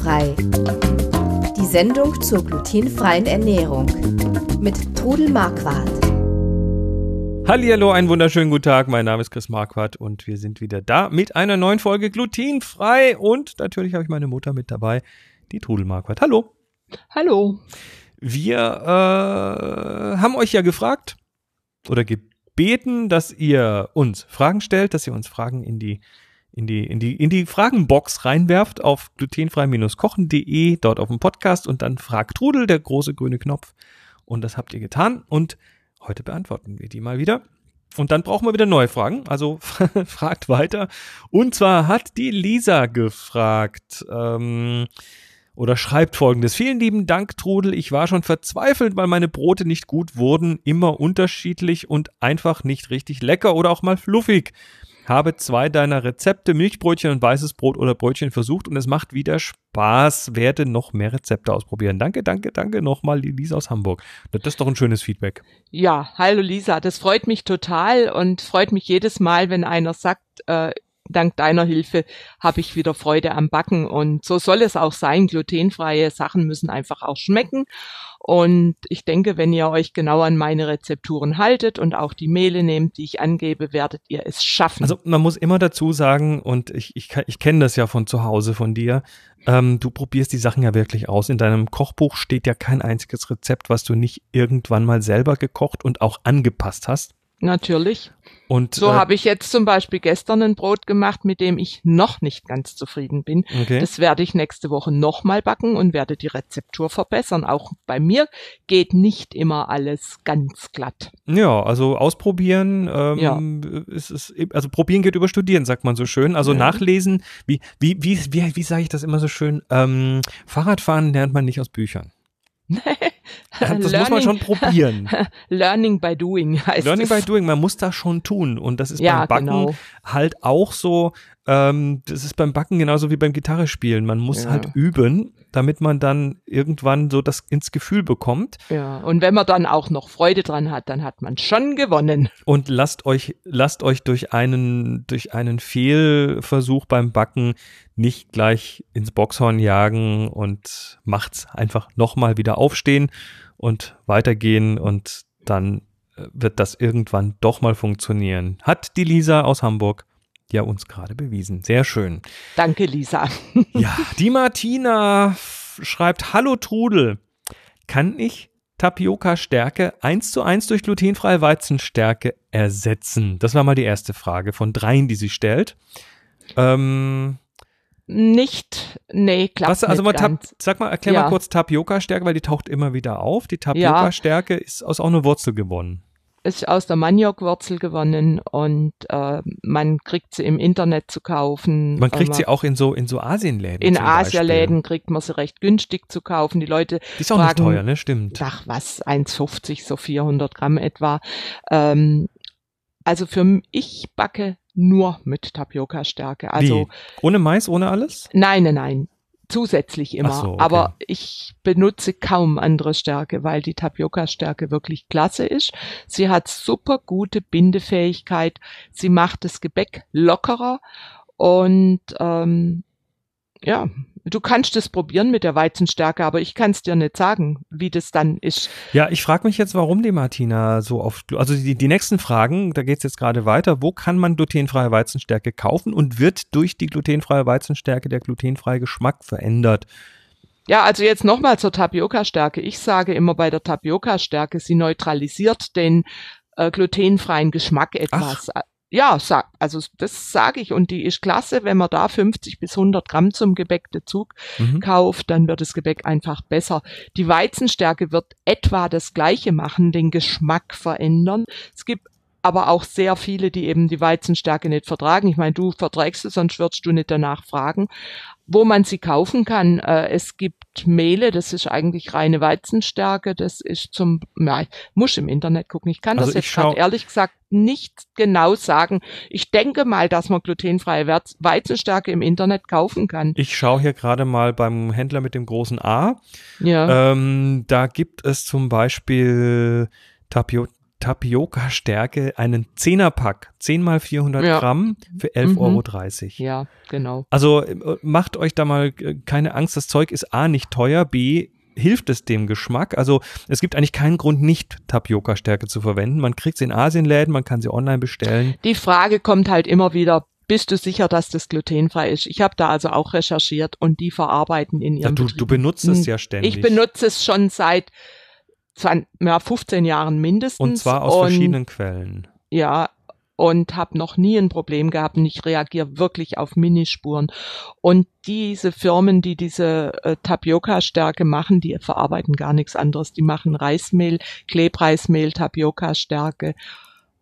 Glutenfrei. Die Sendung zur glutenfreien Ernährung mit Trudel Marquardt. Hallihallo, einen wunderschönen guten Tag. Mein Name ist Chris Marquardt und wir sind wieder da mit einer neuen Folge glutenfrei und natürlich habe ich meine Mutter mit dabei, die Trudel Marquardt. Hallo. Hallo. Wir äh, haben euch ja gefragt oder gebeten, dass ihr uns Fragen stellt, dass ihr uns Fragen in die in die, in die, in die Fragenbox reinwerft auf glutenfrei-kochen.de, dort auf dem Podcast und dann fragt Trudel, der große grüne Knopf. Und das habt ihr getan und heute beantworten wir die mal wieder. Und dann brauchen wir wieder neue Fragen, also fragt weiter. Und zwar hat die Lisa gefragt, ähm, oder schreibt folgendes. Vielen lieben Dank, Trudel. Ich war schon verzweifelt, weil meine Brote nicht gut wurden, immer unterschiedlich und einfach nicht richtig lecker oder auch mal fluffig habe zwei deiner Rezepte, Milchbrötchen und weißes Brot oder Brötchen versucht und es macht wieder Spaß. Werde noch mehr Rezepte ausprobieren. Danke, danke, danke nochmal, Lisa aus Hamburg. Das ist doch ein schönes Feedback. Ja, hallo Lisa, das freut mich total und freut mich jedes Mal, wenn einer sagt, äh, dank deiner Hilfe habe ich wieder Freude am Backen und so soll es auch sein. Glutenfreie Sachen müssen einfach auch schmecken und ich denke, wenn ihr euch genau an meine Rezepturen haltet und auch die Mehle nehmt, die ich angebe, werdet ihr es schaffen. Also man muss immer dazu sagen, und ich, ich, ich kenne das ja von zu Hause von dir, ähm, du probierst die Sachen ja wirklich aus. In deinem Kochbuch steht ja kein einziges Rezept, was du nicht irgendwann mal selber gekocht und auch angepasst hast. Natürlich. Und so äh, habe ich jetzt zum Beispiel gestern ein Brot gemacht, mit dem ich noch nicht ganz zufrieden bin. Okay. Das werde ich nächste Woche nochmal backen und werde die Rezeptur verbessern. Auch bei mir geht nicht immer alles ganz glatt. Ja, also ausprobieren ähm, ja. ist, ist also probieren geht über studieren, sagt man so schön. Also ja. nachlesen, wie wie wie wie, wie sage ich das immer so schön? Ähm, Fahrradfahren lernt man nicht aus Büchern. das Learning, muss man schon probieren. Learning by doing heißt Learning es. by doing, man muss das schon tun. Und das ist ja, beim Backen genau. halt auch so, ähm, das ist beim Backen genauso wie beim Gitarre spielen. Man muss ja. halt üben, damit man dann irgendwann so das ins Gefühl bekommt. Ja, und wenn man dann auch noch Freude dran hat, dann hat man schon gewonnen. Und lasst euch, lasst euch durch einen, durch einen Fehlversuch beim Backen nicht gleich ins Boxhorn jagen und macht's einfach nochmal wieder aufstehen und weitergehen und dann äh, wird das irgendwann doch mal funktionieren. Hat die Lisa aus Hamburg ja uns gerade bewiesen. Sehr schön. Danke, Lisa. ja, die Martina schreibt, Hallo Trudel, kann ich Tapioca-Stärke eins zu eins durch glutenfreie Weizenstärke ersetzen? Das war mal die erste Frage von dreien, die sie stellt. Ähm, nicht, nee, klappt Was, also nicht mal sag mal, erklär ja. mal kurz Tapioca-Stärke, weil die taucht immer wieder auf. Die Tapioca-Stärke ja. ist aus auch einer Wurzel gewonnen ist aus der Maniokwurzel gewonnen und äh, man kriegt sie im Internet zu kaufen. Man kriegt sie auch in so in so Asienläden. In Asialäden kriegt man sie recht günstig zu kaufen. Die Leute die ist auch fragen, nicht teuer, ne? Stimmt. Ach was, 1,50 so 400 Gramm etwa. Ähm, also für ich backe nur mit Tapioca-Stärke. Also Wie? ohne Mais, ohne alles? Nein, nein, nein zusätzlich immer. So, okay. Aber ich benutze kaum andere Stärke, weil die Tapioca-Stärke wirklich klasse ist. Sie hat super gute Bindefähigkeit. Sie macht das Gebäck lockerer und ähm, ja, du kannst es probieren mit der Weizenstärke, aber ich kann es dir nicht sagen, wie das dann ist. Ja, ich frage mich jetzt, warum die Martina so oft, also die, die nächsten Fragen, da geht es jetzt gerade weiter, wo kann man glutenfreie Weizenstärke kaufen und wird durch die glutenfreie Weizenstärke der glutenfreie Geschmack verändert? Ja, also jetzt nochmal zur Tapioca-Stärke. Ich sage immer bei der Tapioca-Stärke, sie neutralisiert den äh, glutenfreien Geschmack etwas. Ach ja, sag, also das sage ich und die ist klasse, wenn man da 50 bis 100 Gramm zum Gebäck dazu mhm. kauft, dann wird das Gebäck einfach besser. Die Weizenstärke wird etwa das Gleiche machen, den Geschmack verändern. Es gibt aber auch sehr viele, die eben die Weizenstärke nicht vertragen. Ich meine, du verträgst es, sonst würdest du nicht danach fragen. Wo man sie kaufen kann, äh, es gibt Mehle, das ist eigentlich reine Weizenstärke, das ist zum, ja, muss im Internet gucken. Ich kann also das jetzt gerade ehrlich gesagt nicht genau sagen. Ich denke mal, dass man glutenfreie Weizenstärke im Internet kaufen kann. Ich schaue hier gerade mal beim Händler mit dem großen A. Ja. Ähm, da gibt es zum Beispiel Tapio Tapioca-Stärke einen Zehnerpack, 10 mal 400 Ja. Gramm für 11,30 Euro. Ja, genau. Also äh, macht euch da mal äh, keine Angst, das Zeug ist A nicht teuer, B hilft es dem Geschmack. Also es gibt eigentlich keinen Grund, nicht Tapioca-Stärke zu verwenden. Man kriegt sie in Asienläden, man kann sie online bestellen. Die Frage kommt halt immer wieder, bist du sicher, dass das glutenfrei ist? Ich habe da also auch recherchiert und die verarbeiten in Ja, ihrem du, Betrieb. du benutzt es Hm, ja ständig. Ich benutze es schon seit 20, ja, 15 Jahren mindestens. Und zwar aus und, verschiedenen Quellen. Ja, und habe noch nie ein Problem gehabt und ich reagiere wirklich auf Minispuren. Und diese Firmen, die diese äh, Tapioca-Stärke machen, die verarbeiten gar nichts anderes. Die machen Reismehl, Klebreismehl, Tapioca-Stärke,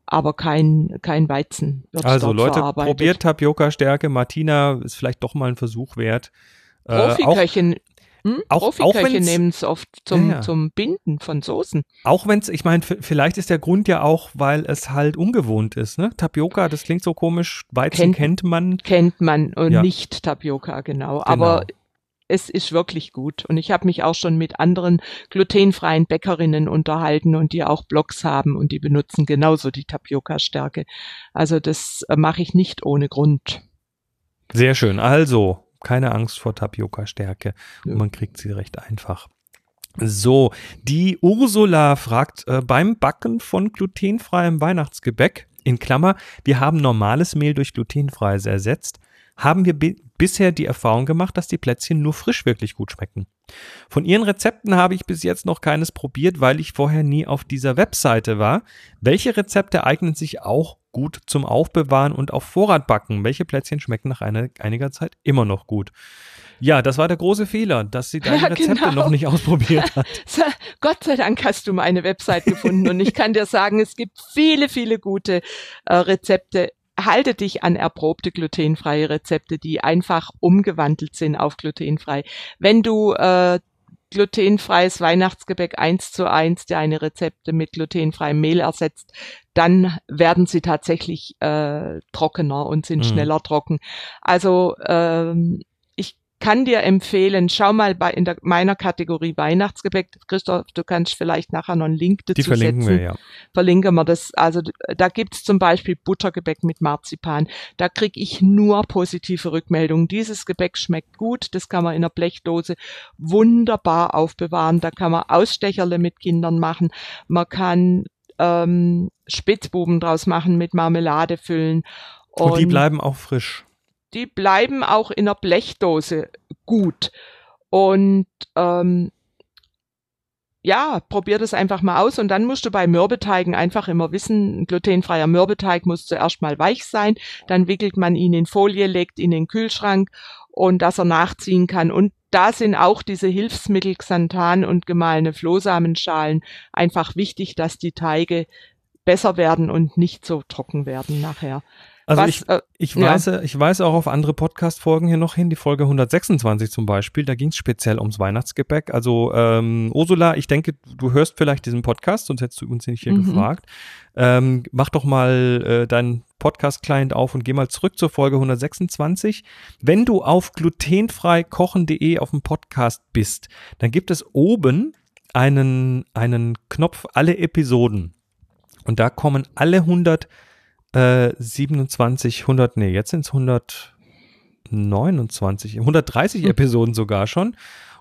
aber kein, kein Weizen Also Leute, probiert Tapioca-Stärke. Martina ist vielleicht doch mal ein Versuch wert. Äh, auch, Profiköche, hm? auch- auch wenn's- nehmen es oft zum, Ja, zum Binden von Soßen. auch wenn es, ich meine, vielleicht ist der Grund ja auch, weil es halt ungewohnt ist. Ne? Tapioca, das klingt so komisch. Weizen Kennt- kennt man. Kennt man und Ja. nicht Tapioca, genau. Aber es ist wirklich gut. Und ich habe mich auch schon mit anderen glutenfreien Bäckerinnen unterhalten und die auch Blogs haben und die benutzen genauso die Tapioca-Stärke. Also das äh, mache ich nicht ohne Grund. Sehr schön. Also, keine Angst vor Tapioca-Stärke. Und man kriegt sie recht einfach. So, die Ursula fragt, äh, beim Backen von glutenfreiem Weihnachtsgebäck, in Klammer, wir haben normales Mehl durch glutenfreies ersetzt, haben wir bi bisher die Erfahrung gemacht, dass die Plätzchen nur frisch wirklich gut schmecken. Von ihren Rezepten habe ich bis jetzt noch keines probiert, weil ich vorher nie auf dieser Webseite war. Welche Rezepte eignen sich auch gut zum Aufbewahren und auf Vorrat backen? Welche Plätzchen schmecken nach einer, einiger Zeit immer noch gut? Ja, das war der große Fehler, dass sie deine Ja, Rezepte genau. noch nicht ausprobiert hat. Gott sei Dank hast du meine Website gefunden und ich kann dir sagen, es gibt viele, viele gute äh, Rezepte. Halte dich an erprobte glutenfreie Rezepte, die einfach umgewandelt sind auf glutenfrei. Wenn du äh, glutenfreies Weihnachtsgebäck eins zu eins deine Rezepte mit glutenfreiem Mehl ersetzt, dann werden sie tatsächlich äh, trockener und sind Mhm. schneller trocken. Also ähm, kann dir empfehlen, schau mal bei in der, meiner Kategorie Weihnachtsgebäck. Christoph, du kannst vielleicht nachher noch einen Link dazu Die verlinken setzen wir ja. verlinken wir das. Also da gibt's zum Beispiel Buttergebäck mit Marzipan. Da krieg ich nur positive Rückmeldungen. Dieses Gebäck schmeckt gut, das kann man in einer Blechdose wunderbar aufbewahren. Da kann man Ausstecherle mit Kindern machen. Man kann ähm, Spitzbuben draus machen, mit Marmelade füllen. Und, die bleiben auch frisch. Die bleiben auch in der Blechdose gut. Und ähm, ja, probier das einfach mal aus und dann musst du bei Mürbeteigen einfach immer wissen, ein glutenfreier Mürbeteig muss zuerst mal weich sein, dann wickelt man ihn in Folie, legt ihn in den Kühlschrank und dass er nachziehen kann. Und da sind auch diese Hilfsmittel Xanthan und gemahlene Flohsamenschalen einfach wichtig, dass die Teige besser werden und nicht so trocken werden nachher. Also Was, ich, äh, ich, ja. weise, ich weise auch auf andere Podcast-Folgen hier noch hin, die Folge 126 zum Beispiel, da ging es speziell ums Weihnachtsgebäck. Also ähm, Ursula, ich denke, du hörst vielleicht diesen Podcast, sonst hättest du uns nicht hier Mhm. gefragt. Ähm, mach doch mal äh, deinen Podcast-Client auf und geh mal zurück zur Folge 126. Wenn du auf glutenfreikochen.de auf dem Podcast bist, dann gibt es oben einen, einen Knopf alle Episoden. Und da kommen alle 100 äh, 27, 100, nee, jetzt sind es 129, 130 Hm. Episoden sogar schon.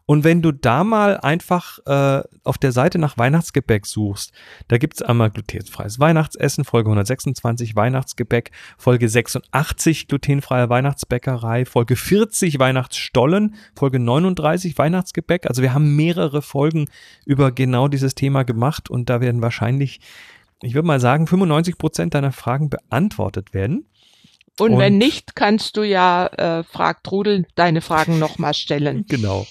Und wenn du da mal einfach äh, auf der Seite nach Weihnachtsgebäck suchst, da gibt's einmal glutenfreies Weihnachtsessen, Folge 126 Weihnachtsgebäck, Folge 86 glutenfreie Weihnachtsbäckerei, Folge 40 Weihnachtsstollen, Folge 39 Weihnachtsgebäck. Also wir haben mehrere Folgen über genau dieses Thema gemacht und da werden wahrscheinlich ich würde mal sagen, 95 Prozent deiner Fragen beantwortet werden. Und, Und- wenn nicht, kannst du ja, äh, frag Trudel, deine Fragen nochmal stellen. Genau.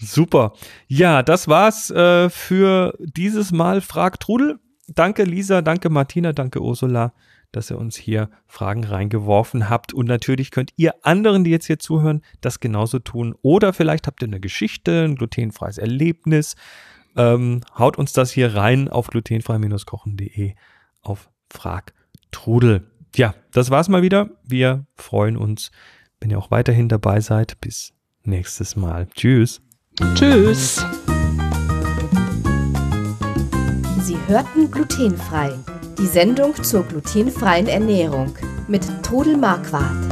Super. Ja, das war's äh, für dieses Mal. Frag Trudel. Danke Lisa, danke Martina, danke Ursula, dass ihr uns hier Fragen reingeworfen habt. Und natürlich könnt ihr anderen, die jetzt hier zuhören, das genauso tun. Oder vielleicht habt ihr eine Geschichte, ein glutenfreies Erlebnis. Ähm, haut uns das hier rein auf glutenfrei-kochen.de auf Frag Trudel. Ja, das war's mal wieder. Wir freuen uns, wenn ihr auch weiterhin dabei seid. Bis nächstes Mal. Tschüss. Tschüss. Sie hörten glutenfrei. Die Sendung zur glutenfreien Ernährung mit Todel Marquardt.